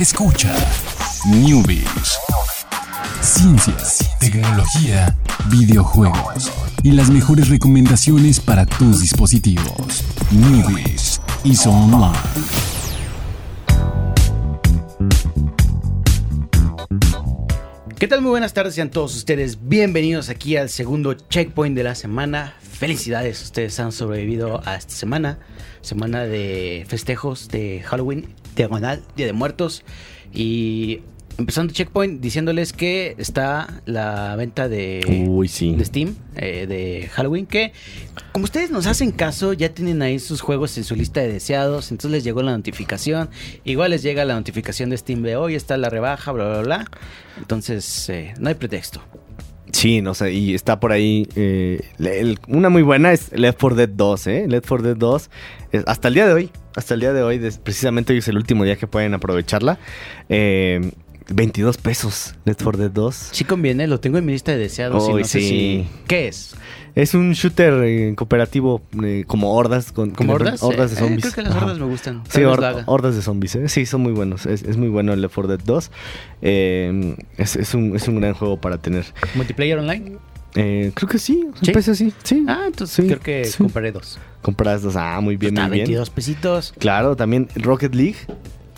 Escucha Newbies. Ciencias, tecnología, videojuegos y las mejores recomendaciones para tus dispositivos. Newbies y Online. ¿Qué tal? Muy buenas tardes, sean todos ustedes bienvenidos aquí al segundo checkpoint de la semana. Felicidades, ustedes han sobrevivido a esta semana, semana de festejos de Halloween, diagonal, Día de Muertos. Y empezando checkpoint diciéndoles que está la venta de, Uy, sí. de Steam eh, de Halloween, que como ustedes nos hacen caso, ya tienen ahí sus juegos en su lista de deseados, entonces les llegó la notificación. Igual les llega la notificación de Steam de hoy, está la rebaja, bla, bla, bla. Entonces, eh, no hay pretexto. Sí, no sé, y está por ahí. eh, una muy buena es Left 4 Dead 2, ¿eh? Left 4 Dead 2, es- hasta el día de hoy, hasta el día de hoy, precisamente hoy es el último día que pueden aprovecharla. eh, 22 pesos, Left 4 Dead 2. Sí conviene, lo tengo en mi lista de deseados y sé sí. si... ¿Qué es? Es un shooter eh, cooperativo eh, como hordas. Con, ¿Como hordas? Hordas de Eh, zombies. creo que las Ajá. hordas me gustan. Sí, Tal vez hor- hordas de zombies, ¿eh? Sí, son muy buenos. Es, es muy bueno el Left 4 Dead 2. Eh, es, es un, es un gran juego para tener. ¿Multiplayer online? Eh, creo que sí, ¿Sí? empecé así. Sí. Ah, entonces Sí, creo que sí. compraré dos. Compras dos. Ah, muy bien, está muy bien. 22 pesitos. Claro, también Rocket League.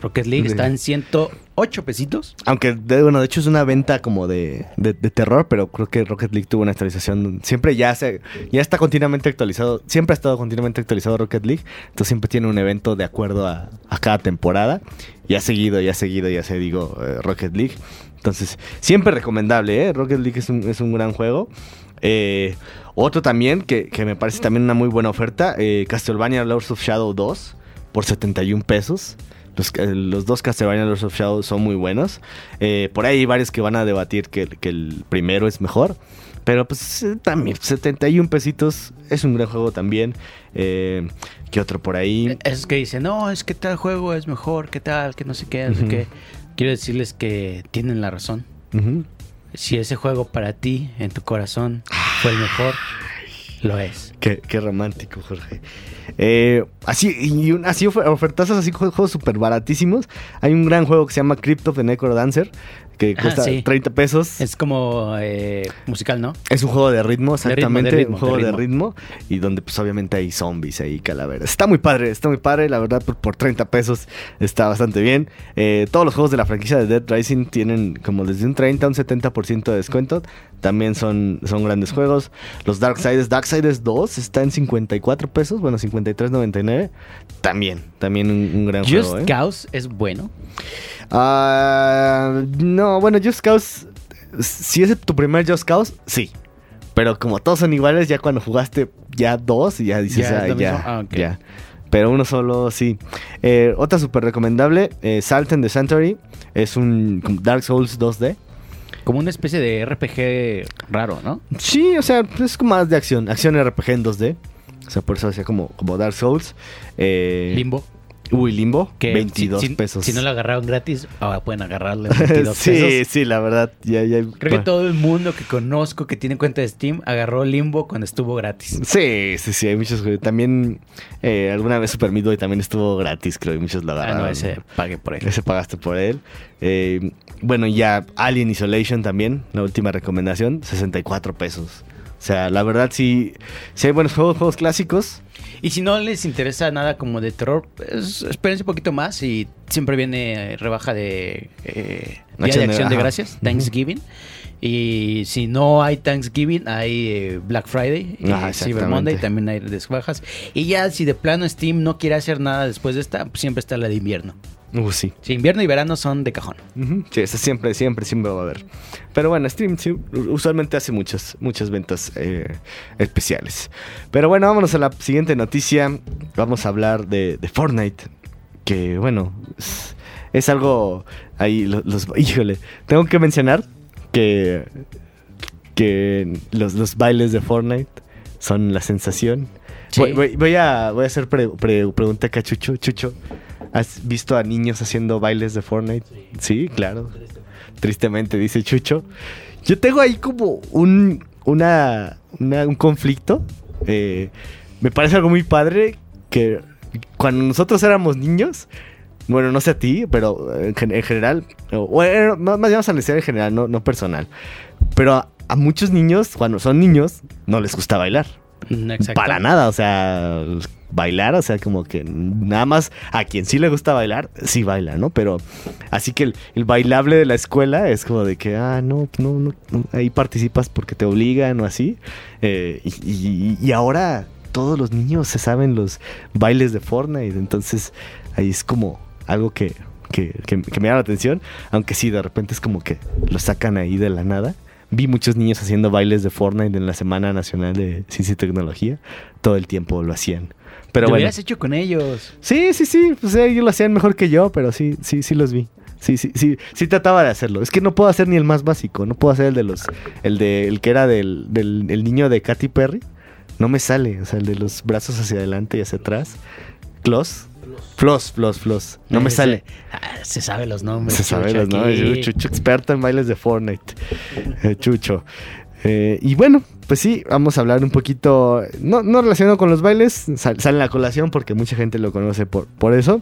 Rocket League está en 108 pesitos. Aunque, de- bueno, de hecho es una venta como de, de- de terror, pero creo que Rocket League tuvo una actualización. Siempre ya se, ya está continuamente actualizado. Siempre ha estado continuamente actualizado Rocket League. Entonces siempre tiene un evento de acuerdo a, a cada temporada. Y ha seguido, y ha seguido, ya se digo, eh, Rocket League. Entonces, siempre recomendable, ¿eh? Rocket League es un, es un gran juego. Eh, otro también, que, que me parece también una muy buena oferta, eh, Castlevania Lords of Shadow 2 por 71 pesos. Los, eh, los dos Castlevania Lords of Shadow son muy buenos. Eh, por ahí hay varios que van a debatir que, que el primero es mejor. Pero pues eh, también 71 pesitos es un gran juego también. Eh, ¿Qué otro por ahí? Es que dicen, no, es que tal juego es mejor, que tal, que no sé qué, no sé qué. Quiero decirles que tienen la razón. Si ese juego para ti, en tu corazón, fue el mejor, lo es. Qué, qué romántico, Jorge. Eh, así, y un- así ofer- ofertazos así, jue- juegos súper baratísimos. Hay un gran juego que se llama Crypt of the Necrodancer, que Ah, cuesta sí. 30 pesos. Es como eh, musical, ¿no? Es un juego de ritmo, De ritmo, de exactamente. ritmo, un juego de de ritmo. Y donde pues obviamente hay zombies ahí, calaveras. Está muy padre, está muy padre. La verdad, por, por 30 pesos está bastante bien. Eh, todos los juegos de la franquicia de Dead Rising tienen como desde un 30 a un 70% de descuento. También son, son grandes juegos. Los Darksiders, Darksiders 2 está en 54 pesos. Bueno, 53.99. También, también un, un gran Just juego. ¿eh? Cause es bueno. Ah, no, bueno, Just Cause. Si es tu primer Just Cause, sí. Pero como todos son iguales, ya cuando jugaste ya dos, ya dices, Ya "Ah, ya, mismo". Ah, ya. Pero uno solo, sí. Eh, otra súper recomendable, eh, Salt and the Sanctuary. Es un Dark Souls 2D. Como una especie de RPG raro, ¿no? Sí, o sea, es como más de acción. Acción RPG en 2D. O sea, por eso hacía como, como Dark Souls. Eh, Limbo. Uy, Limbo. Que 22 si, pesos. Si no lo agarraron gratis, ahora pueden agarrarle 22 sí, pesos. sí, la verdad. Ya, ya, Creo que todo el mundo que conozco que tiene cuenta de Steam agarró Limbo cuando estuvo gratis. Sí, sí, sí, hay muchos. También eh, alguna vez Super Meat Boy también estuvo gratis, creo, y muchos lo Ah, agarraron. no, ese pague por él. Ese pagaste por él. Eh, bueno, ya Alien Isolation también, la última recomendación, 64 pesos. O sea, la verdad sí, sí hay buenos juegos, juegos clásicos. Y si no les interesa nada como de terror, pues, espérense un poquito más y siempre viene eh, rebaja de eh, Día de de- Acción de ajá. Gracias, Thanksgiving. Y si no hay Thanksgiving, hay eh, Black Friday, y Ah, Cyber exactamente. Monday, también hay desbajas. Y ya si de plano Steam no quiere hacer nada después de esta, pues siempre está la de invierno. Uh, sí. Si invierno y verano son de cajón. Ujú. Sí, ese siempre, siempre, siempre va a haber. Pero bueno, Steam sí, usualmente hace muchas, muchas ventas eh, especiales. Pero bueno, vámonos a la siguiente noticia. Vamos a hablar de, de Fortnite. Que bueno, es, es algo ahí, lo- los, híjole, tengo que mencionar que, que los, los bailes de Fortnite son la sensación. Sí. Voy, voy- voy a, voy a hacer pre- pre- pregunta acá, Chucho. Chucho, ¿has visto a niños haciendo bailes de Fortnite? Sí, claro. Tristemente, dice Chucho. Yo tengo ahí como un, una, una- un conflicto. Eh, me parece algo muy padre que cuando nosotros éramos niños, bueno, no sé a ti, pero en, gen- en general, o más vamos a analizar en general, no, no personal. Pero a muchos niños, cuando son niños, no les gusta bailar. Para nada, o sea, bailar, o sea, como que nada más a quien sí le gusta bailar, sí baila, ¿no? Pero así que el, bailable de la escuela es como de que, ah, no, no, no, ahí participas porque te obligan o así. Eh, y, ahora todos los niños se saben los bailes de Fortnite, entonces ahí es como algo que, que, que- que me llama la atención, aunque sí, de repente es como que lo sacan ahí de la nada. Vi muchos niños haciendo bailes de Fortnite en la Semana Nacional de Ciencia y Tecnología. Todo el tiempo lo hacían. Pero Lo bueno. hubieras hecho con ellos. Sí, sí, sí. Pues ellos lo hacían mejor que yo, pero sí, sí, sí los vi. Sí, sí, sí, sí trataba de hacerlo. Es que no puedo hacer ni el más básico. No puedo hacer el de los, el de, el que era del, del el niño de Katy Perry. No me sale. O sea, el de los brazos hacia adelante y hacia atrás. Clos. Flos, flos, flos. No me sale. Ah, se sabe los nombres. Se sabe los nombres. aquí. Chucho, experto en bailes de Fortnite. Eh, Chucho. Eh, y bueno, pues sí, vamos a hablar un poquito, no, no relacionado con los bailes, sal- sale la colación porque mucha gente lo conoce por, por eso.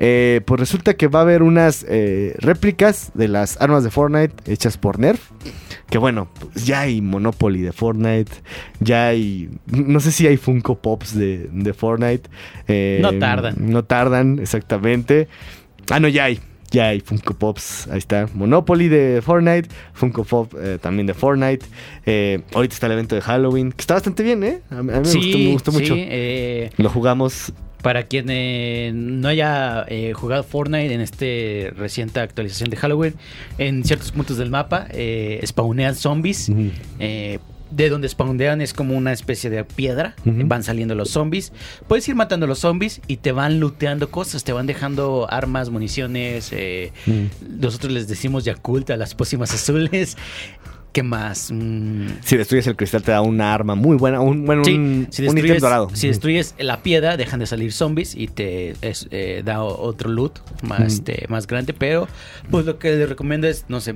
Eh, pues resulta que va a haber unas eh, réplicas de las armas de Fortnite hechas por Nerf. Que bueno, pues ya hay Monopoly de Fortnite, ya hay, no sé si hay Funko Pops de, de Fortnite. eh, No tardan. No tardan, exactamente. Ah, no, ya hay. Ya hay Funko Pops, ahí está. Monopoly de Fortnite, Funko Pop eh, también de Fortnite. Eh, ahorita está el evento de Halloween, que está bastante bien, ¿eh? A, mí a mí me Sí, gustó, me gustó sí, mucho. eh, Lo jugamos. Para quien eh, no haya eh, jugado Fortnite en este reciente actualización de Halloween, en ciertos puntos del mapa eh, spawnean zombies. Eh, de donde spawnean es como una especie de piedra. Van saliendo los zombies. Puedes ir matando a los zombies y te van looteando cosas. Te van dejando armas, municiones. eh, nosotros les decimos Yakult a las pócimas azules. ¿Qué más? Mm, Si destruyes el cristal te da una arma muy buena, un, bueno, Sí, un, si un ítem destruyes, dorado. si destruyes la piedra, dejan de salir zombies y te es, eh, da otro loot más, este, más grande. Pero, pues lo que les recomiendo es, no sé,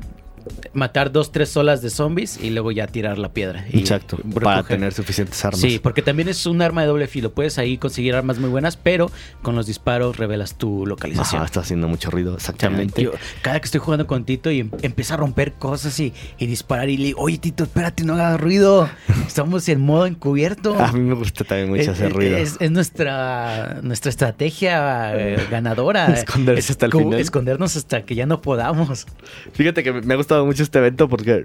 matar dos, tres olas de zombies y luego ya tirar la piedra. Y Exacto, para tener suficientes armas. Sí, porque también es un arma de doble filo. Puedes ahí conseguir armas muy buenas, pero con los disparos revelas tu localización. Ajá, está haciendo mucho ruido, exactamente. Yo, cada que estoy jugando con Tito y em- empieza a romper cosas y, y disparar y le digo, oye Tito, espérate, no hagas ruido. Estamos en modo encubierto. A mí me gusta también mucho Es- hacer ruido. Es, es nuestra, nuestra estrategia eh, ganadora. Esconderse hasta el final. Escondernos hasta que ya no podamos. Fíjate que me ha gustado mucho este evento porque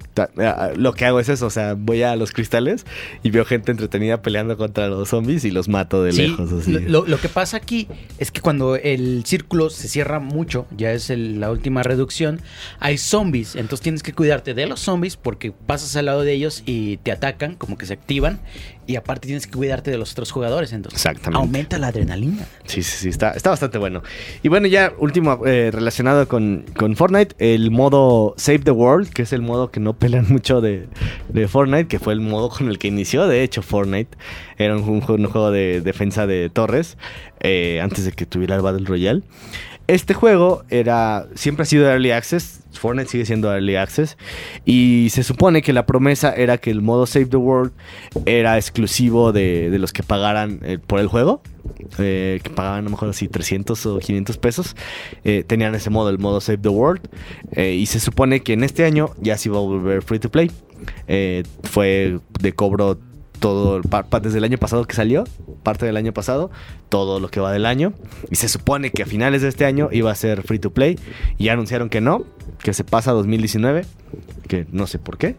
lo que hago es eso, o sea, voy a los cristales y veo gente entretenida peleando contra los zombies y los mato de Sí, lejos. Así. Lo, lo- lo que pasa aquí es que cuando el círculo se cierra mucho, ya es el- la última reducción, hay zombies. Entonces tienes que cuidarte de los zombies porque pasas al lado de ellos y te atacan, como que se activan. Y aparte tienes que cuidarte de los otros jugadores. Entonces Exactamente. aumenta la adrenalina. Sí, sí, sí, está, está bastante bueno. Y bueno, ya último eh, relacionado con, con Fortnite, el modo Save the World, que es el modo que no pelean mucho de, de Fortnite, que fue el modo con el que inició, de hecho, Fortnite. Era un, un juego, un juego de defensa de torres, eh, antes de que tuviera el Battle Royale. Este juego era siempre ha sido Early Access, Fortnite sigue siendo Early Access, y se supone que la promesa era que el modo Save the World era exclusivo de, de los que pagaran eh, por el juego, eh, que pagaban a lo mejor así 300 o 500 pesos, eh, tenían ese modo, el modo Save the World, eh, y se supone que en este año ya se iba a volver free to play, fue de cobro todo, desde el año pasado que salió, parte del año pasado, todo lo que va del año. Y se supone que a finales de este año iba a ser free to play. Y anunciaron que no, que se pasa a 2019, que no sé por qué.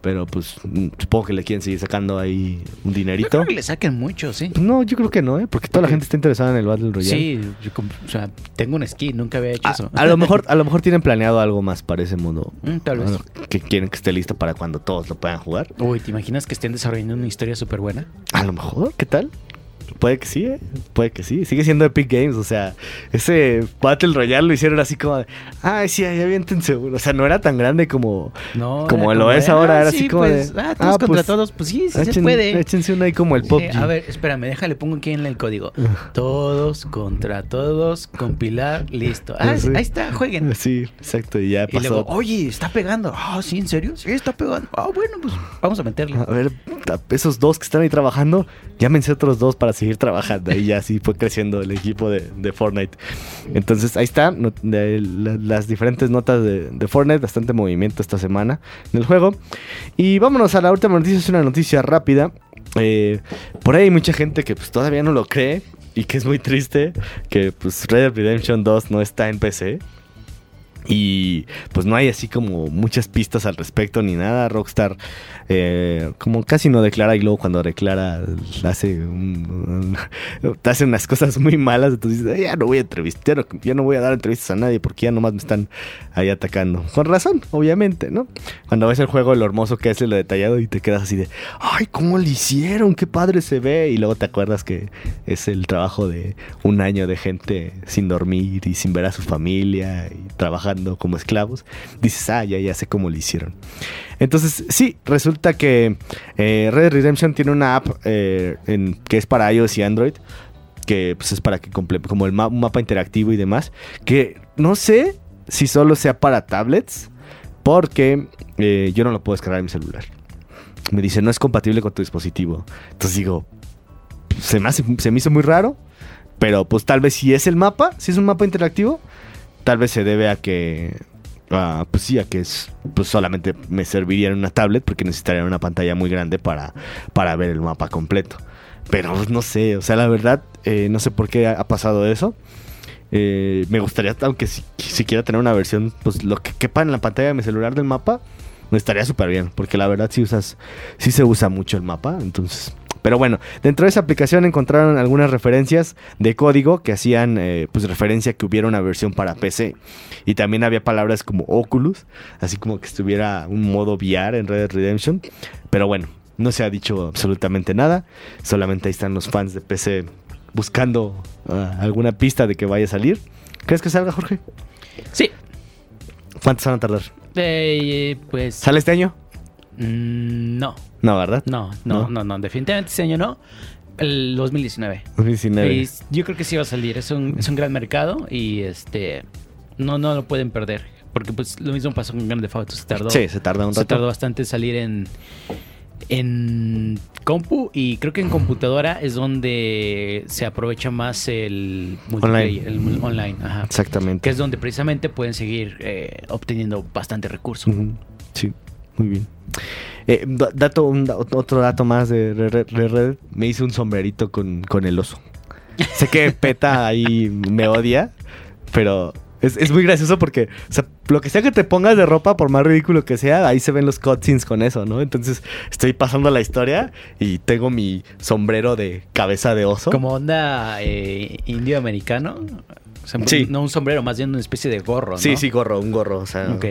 Pero pues supongo que le quieren seguir sacando ahí un Yo dinerito. creo que le saquen mucho, sí. Pues no, yo creo que no, ¿eh? porque toda la gente está interesada en el Battle Royale. Sí, yo o sea, tengo un skin, nunca había hecho A, eso. a lo mejor, a lo mejor tienen planeado algo más para ese modo. Mm, tal vez. Bueno, que quieren que esté listo para cuando todos lo puedan jugar. Uy, ¿te imaginas que estén desarrollando una historia súper buena? A lo mejor, ¿qué tal? Puede que sí, ¿eh? Puede que sí. Sigue siendo Epic Games, o sea, ese Battle Royale lo hicieron así como, de, ay, sí, ahí aviéntense. uno". O sea, no era tan grande como, No, como lo es ahora, ah, era sí, así como pues, de, ah, todos ah, contra pues, todos, pues sí, sí se puede. Échense uno ahí como el. Eh, a ver, espérame, déjale, pongo aquí en el código. Todos contra todos, compilar, listo. Ah, Sí. ahí está, jueguen. Sí, exacto, y ya Y pasó. luego, oye, está pegando. Ah, sí, ¿en serio? Sí, está pegando. Ah, bueno, pues vamos a meterle. A ver, esos dos que están ahí trabajando, llámense otros dos para seguir trabajando. Ahí ya sí fue creciendo el equipo de, Fortnite. Entonces ahí está, no- de- la- las diferentes notas de, de Fortnite, bastante movimiento esta semana en el juego. Y vámonos a la última noticia, es una noticia rápida. Eh, por ahí hay mucha gente que pues, todavía no lo cree y que es muy triste que pues Red Dead Redemption 2 no está en PC. Y pues no hay así como muchas pistas al respecto ni nada. Rockstar eh, como casi no declara y luego cuando declara hace, un- un- hace unas cosas muy malas. Entonces dices, "Ay, ya no voy a entrevistar, ya no voy a dar entrevistas a nadie porque ya nomás me están ahí atacando. Con razón, obviamente, ¿no? Cuando ves el juego, lo hermoso que es, lo detallado y te quedas así de, ay, ¿cómo lo hicieron? Qué padre se ve. Y luego te acuerdas que es el trabajo de un año de gente sin dormir y sin ver a su familia y como esclavos. Dices, ah, ya, ya sé cómo lo hicieron. Entonces, sí, resulta que eh, Red Redemption tiene una app eh, que es para iOS y Android. Que pues, es para que comple- como un mapa interactivo y demás. Que no sé si solo sea para tablets. Porque eh, yo no lo puedo descargar en mi celular. Me dice, no es compatible con tu dispositivo. Entonces digo, se me, se me hizo muy raro. Pero pues tal vez si es el mapa, si es un mapa interactivo, tal vez se debe a que, pues sí, a que es, pues solamente me serviría en una tablet porque necesitaría una pantalla muy grande para, para ver el mapa completo. Pero no sé, o sea, la verdad, eh, no sé por qué ha, ha pasado eso. Eh, me gustaría, aunque si, siquiera tener una versión, pues lo que quepa en la pantalla de mi celular del mapa, me estaría súper bien, porque la verdad sí usas, sí se usa mucho el mapa, entonces. Pero bueno, dentro de esa aplicación encontraron algunas referencias de código que hacían eh, pues referencia a que hubiera una versión para PC. Y también había palabras como Oculus, así como que estuviera un modo VR en Red Dead Redemption. Pero bueno, no se ha dicho absolutamente nada. Solamente ahí están los fans de PC buscando ah, alguna pista de que vaya a salir. ¿Crees que salga, Jorge? Sí. ¿Cuántos van a tardar? Eh, pues. ¿Sale este año? Mm, no, No, ¿verdad? no, no, ¿No? no, no, Definitivamente este año no. El 2019. 2019. Y yo creo que sí va a salir. Es un, es un gran mercado y este. No, no lo pueden perder. Porque pues lo mismo pasó con Grand Theft Auto. Se tardó, Sí, se tarda un se rato. tardó bastante en salir en. En compu y creo que en computadora es donde se aprovecha más el multiplayer, el online, ajá. Exactamente. que es donde precisamente pueden seguir eh, obteniendo bastante recurso. Ujú, Sí, muy bien. Eh, da- dato, un otro dato más de Red Red- Me hice un sombrerito con, con el oso. Sé que Peta ahí me odia, pero es, es muy gracioso porque, o sea, lo que sea que te pongas de ropa, por más ridículo que sea, ahí se ven los cutscenes con eso, ¿no? Entonces estoy pasando la historia y tengo mi sombrero de cabeza de oso. Como onda eh, indio americano. O sea, Sí. No un sombrero, más bien una especie de gorro, ¿no? Sí, sí, gorro, un gorro, o sea, Ok.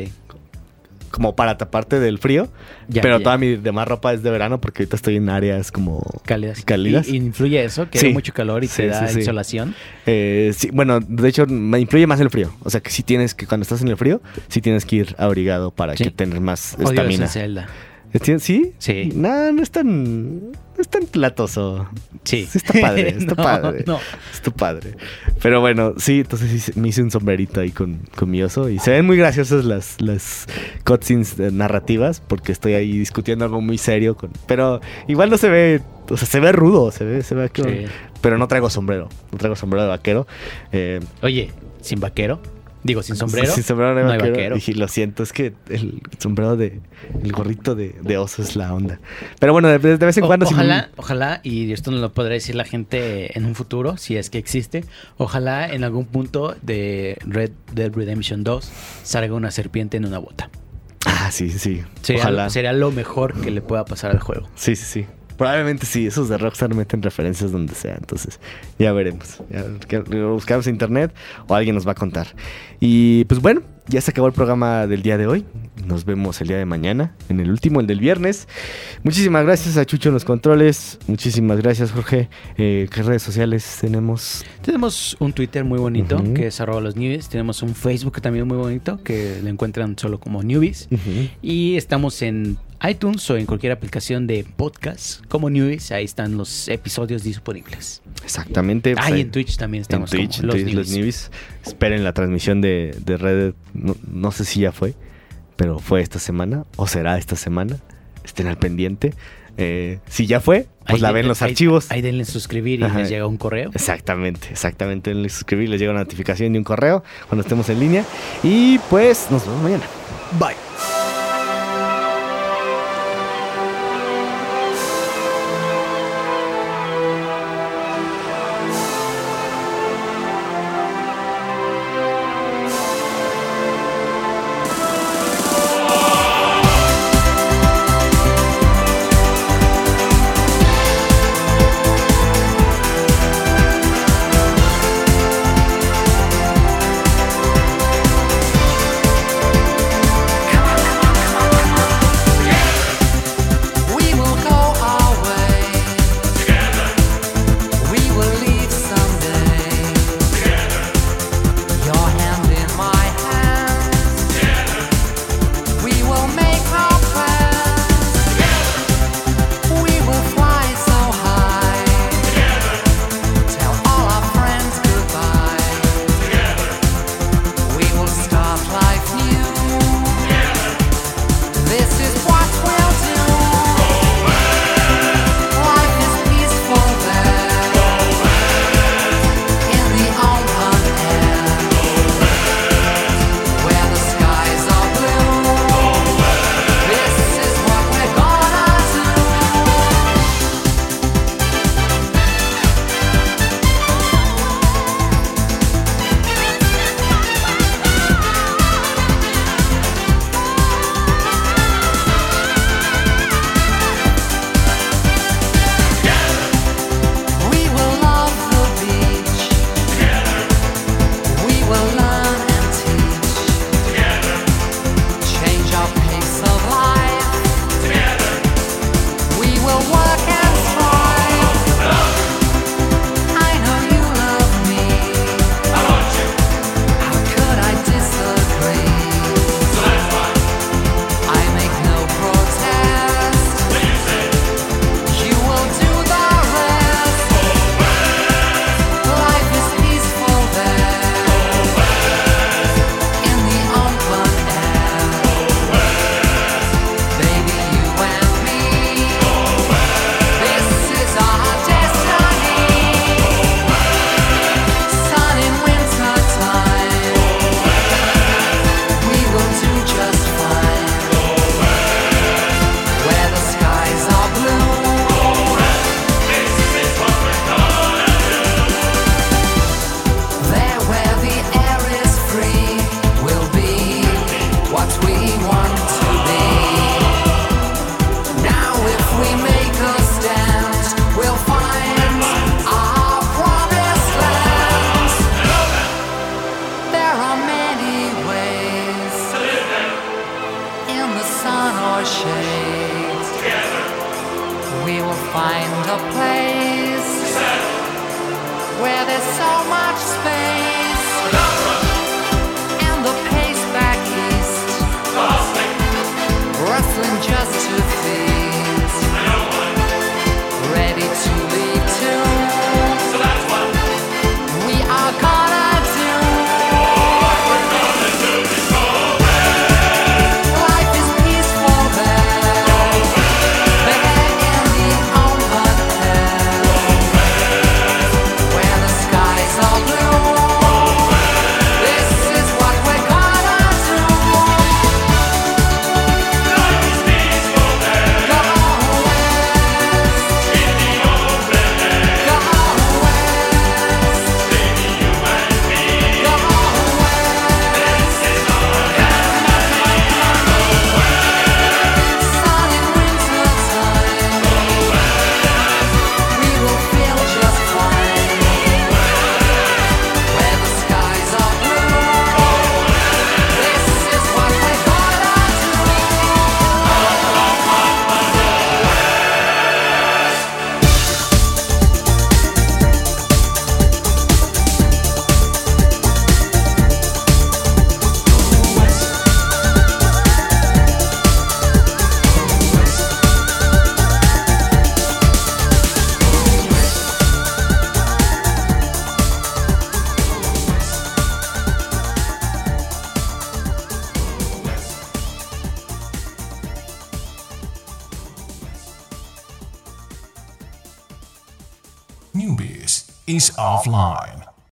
Como para taparte del frío. Ya, pero ya. toda mi demás ropa es de verano porque ahorita estoy en áreas como Cálidas. cálidas. Y, influye eso, que Sí. hay mucho calor y Sí, te da sí, insolación. Eh, sí, bueno, de hecho me influye más el frío. O sea que si tienes que, cuando estás en el frío, sí tienes que ir abrigado para que tener más estamina. en Zelda. ¿Enti- ¿Sí? Sí. No, no es tan, no es tan platoso. Sí. Sí está padre, está No, padre. no. Está padre. Pero bueno, sí, entonces me hice un sombrerito ahí con, con mi oso. Y se ven muy graciosas las, las cutscenes eh, narrativas porque estoy ahí discutiendo algo muy serio. Con, pero igual no se ve, o sea, se ve rudo, se ve, se ve Sí. Pero no traigo sombrero, no traigo sombrero de vaquero. Eh, Oye, sin vaquero. Digo, sin sombrero. Sin sombrero de no hay vaquero. Dije, lo siento, es que el sombrero de. El gorrito de, de oso es la onda. Pero bueno, de, de vez en O- cuando. sí me- ojalá, ojalá, y esto nos lo podrá decir la gente en un futuro, si es que existe, ojalá en algún punto de Red Dead Redemption 2 salga una serpiente en una bota. Ah, sí, sí, sí. Sería, ojalá. sería lo mejor que le pueda pasar al juego. Sí, sí, sí. Probablemente sí, esos de Rockstar meten referencias donde sea, entonces ya veremos. Ya, que- lo buscamos en internet o alguien nos va a contar. Y pues bueno, ya se acabó el programa del día de hoy. Nos vemos el día de mañana, en el último, el del viernes. Muchísimas gracias a Chucho en los controles. Muchísimas gracias, Jorge. Eh, ¿Qué redes sociales tenemos? Tenemos un Twitter muy bonito, que es arroba los newbies. Tenemos un Facebook también muy bonito, que lo encuentran solo como newbies. Y estamos en iTunes o en cualquier aplicación de podcast como newbies. Ahí están los episodios disponibles. Exactamente. pues Ah, y ahí- en Twitch también En estamos Twitch, como en Twitch, los Newbies. Esperen la transmisión de, de Red Dead. No, no sé si ya fue, pero fue esta semana o será esta semana. Estén al pendiente. Eh, si ya fue, pues Ahí la de- ven los ahí- archivos. Ahí denle suscribir y Ajá. les llega un correo. Exactamente, exactamente. En el suscribir les llega una notificación y un correo cuando estemos en línea. Y pues nos vemos mañana. Bye. Find a place where there's so much space offline.